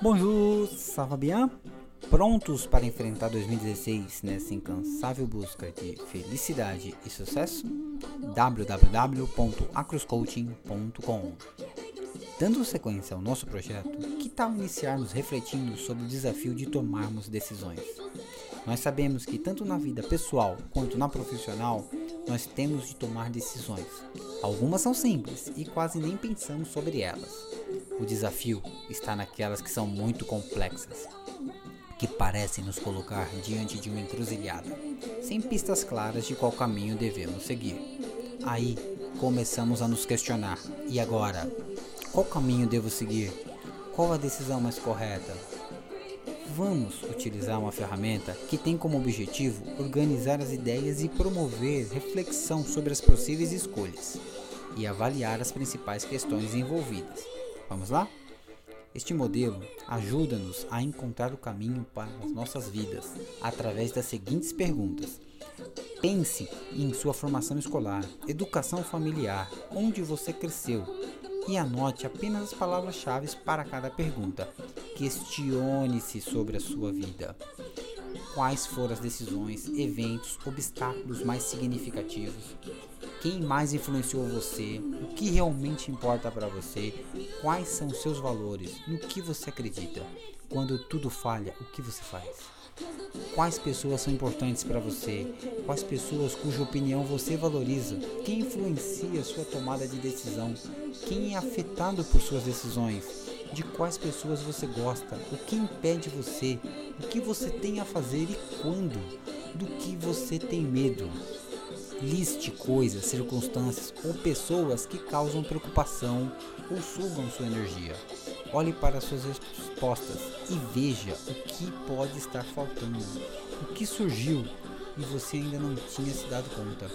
Bonjour, ça va bien? Prontos para enfrentar 2016 nessa incansável busca de felicidade e sucesso? www.acroscoaching.com Dando sequência ao nosso projeto, que tal iniciarmos refletindo sobre o desafio de tomarmos decisões? Nós sabemos que tanto na vida pessoal quanto na profissional, nós temos de tomar decisões. Algumas são simples e quase nem pensamos sobre elas. O desafio está naquelas que são muito complexas, que parecem nos colocar diante de uma encruzilhada, sem pistas claras de qual caminho devemos seguir. Aí começamos a nos questionar: e agora? Qual caminho devo seguir? Qual a decisão mais correta? Vamos utilizar uma ferramenta que tem como objetivo organizar as ideias e promover reflexão sobre as possíveis escolhas e avaliar as principais questões envolvidas. Vamos lá? Este modelo ajuda-nos a encontrar o caminho para as nossas vidas através das seguintes perguntas. Pense em sua formação escolar, educação familiar, onde você cresceu e anote apenas as palavras-chave para cada pergunta. Questione-se sobre a sua vida. Quais foram as decisões, eventos, obstáculos mais significativos? Quem mais influenciou você? O que realmente importa para você? Quais são os seus valores? No que você acredita? Quando tudo falha, o que você faz? Quais pessoas são importantes para você? Quais pessoas cuja opinião você valoriza? Quem influencia sua tomada de decisão? Quem é afetado por suas decisões? De quais pessoas você gosta? O que impede você? O que você tem a fazer e quando? Do que você tem medo? Liste coisas, circunstâncias ou pessoas que causam preocupação ou sugam sua energia. Olhe para suas respostas e veja o que pode estar faltando, o que surgiu e você ainda não tinha se dado conta.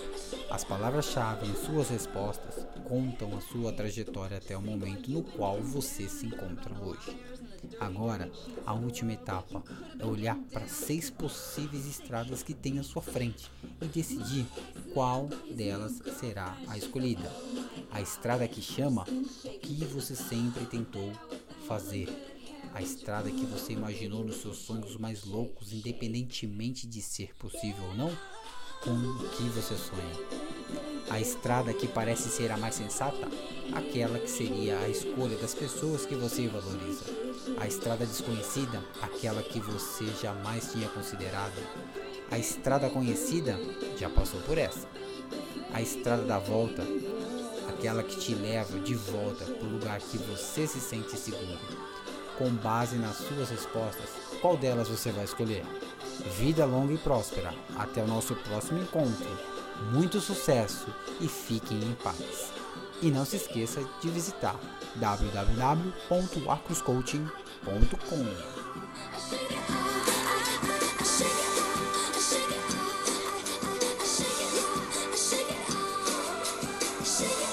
As palavras-chave em suas respostas contam a sua trajetória até o momento no qual você se encontra hoje. Agora, a última etapa é olhar para seis possíveis estradas que tem à sua frente e decidir qual delas será a escolhida. A estrada que chama o que você sempre tentou fazer. A estrada que você imaginou nos seus sonhos mais loucos, independentemente de ser possível ou não, com o que você sonha. A estrada que parece ser a mais sensata, aquela que seria a escolha das pessoas que você valoriza. A estrada desconhecida, aquela que você jamais tinha considerado. A estrada conhecida, já passou por essa. A estrada da volta, aquela que te leva de volta para o lugar que você se sente seguro com base nas suas respostas. Qual delas você vai escolher? Vida longa e próspera. Até o nosso próximo encontro. Muito sucesso e fiquem em paz. E não se esqueça de visitar www.arcoscoaching.com. shake it.